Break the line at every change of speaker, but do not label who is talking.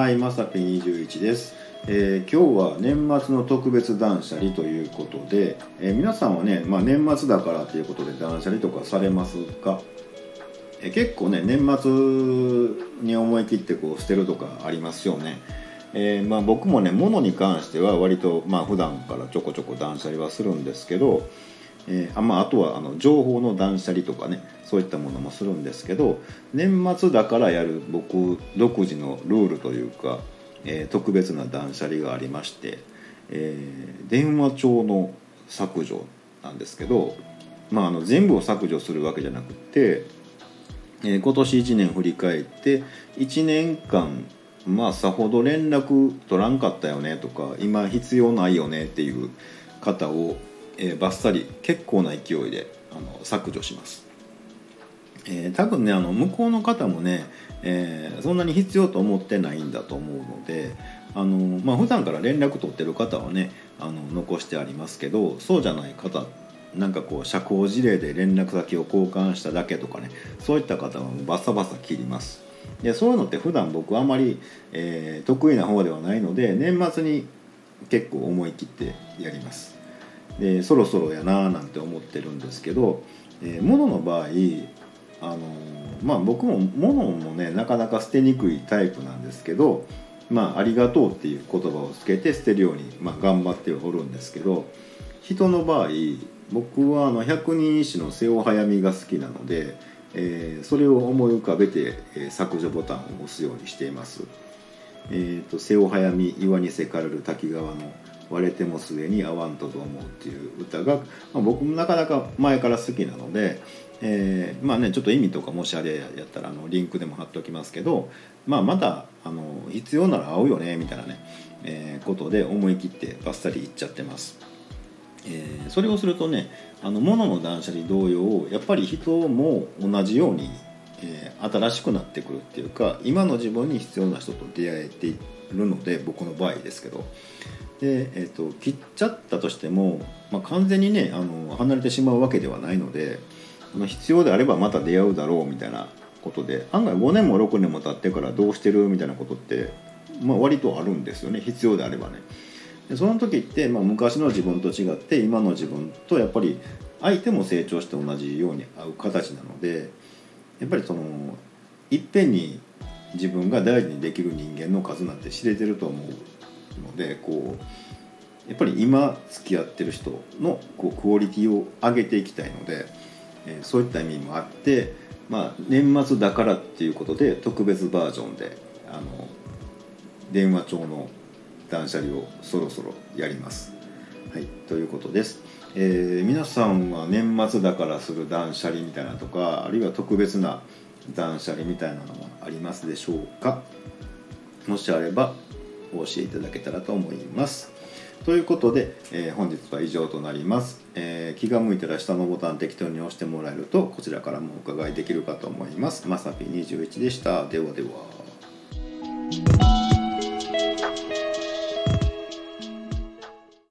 はい、まさぴ21です、えー今日は年末の特別断捨離ということで、えー皆さんはね、まあ、年末だからということで断捨離とかされますか、えー結構ね年末に思い切ってこう捨てるとかありますよね、えまあ、僕もね物に関しては割とまあ普段からちょこちょこ断捨離はするんですけど、えーあまあ、あとはあの情報の断捨離とかねそういったものもするんですけど年末だからやる僕独自のルールというか、えー特別な断捨離がありまして、えー電話帳の削除なんですけど、まあ、あの全部を削除するわけじゃなくて、え今年1年振り返って1年間まあさほど連絡取らんかったよねとか今必要ないよねっていう方を、えーバッサリ結構な勢いであの削除します。えー多分ねあの向こうの方もね、えーそんなに必要と思ってないんだと思うのであの、まあ普段から連絡取ってる方はねあの残してありますけどそうじゃない方なんかこう社交辞令で連絡先を交換しただけとかねそういった方はバサバサ切りますでそういうのって普段僕あまり、えー得意な方ではないので年末に結構思い切ってやりますでそろそろやなーなんて思ってるんですけど、えー物の場合あのまあ僕も物もねなかなか捨てにくいタイプなんですけどまあありがとうっていう言葉をつけて捨てるように、まあ、頑張っておるんですけど人の場合僕はあの百人一首の瀬尾早見が好きなので、えーそれを思い浮かべて、え削除ボタンを押すようにしています。えー、と瀬尾早見岩にせかれる滝川の割れても末に合わんとと思うっていう歌が、まあ、僕もなかなか前から好きなので、えーまあねちょっと意味とかもしあれやったらあのリンクでも貼っておきますけど、まあ、またあの必要なら会うよねみたいなね、えーことで思い切ってバッサリいっちゃってます。えーそれをするとねあの物の断捨離同様やっぱり人も同じように、えー新しくなってくるっていうか今の自分に必要な人と出会えているので僕の場合ですけどで、えー、と切っちゃったとしても、まあ、完全にねあの離れてしまうわけではないのであ必要であればまた出会うだろうみたいなことで案外5年も6年も経ってからどうしてるみたいなことって、まあ、割とあるんですよね必要であればね。でその時って、まあ、昔の自分と違って今の自分とやっぱり相手も成長して同じように合う形なのでやっぱりそのいっぺんに自分が大事にできる人間の数なんて知れてると思うのでこうやっぱり今付き合ってる人のこうクオリティを上げていきたいので、えーそういった意味もあって、まあ、年末だからっていうことで特別バージョンであの電話帳の断捨離をそろそろやります。はい、ということです、えー皆さんは年末だからする断捨離みたいなとかあるいは特別な断捨離みたいなのはありますでしょうか？もしあればお教えいただけたらと思います。ということで、えー、本日は以上となります、えー、気が向いたら下のボタン適当に押してもらえるとこちらからもお伺いできるかと思います。まさぴ21でした。ではでは。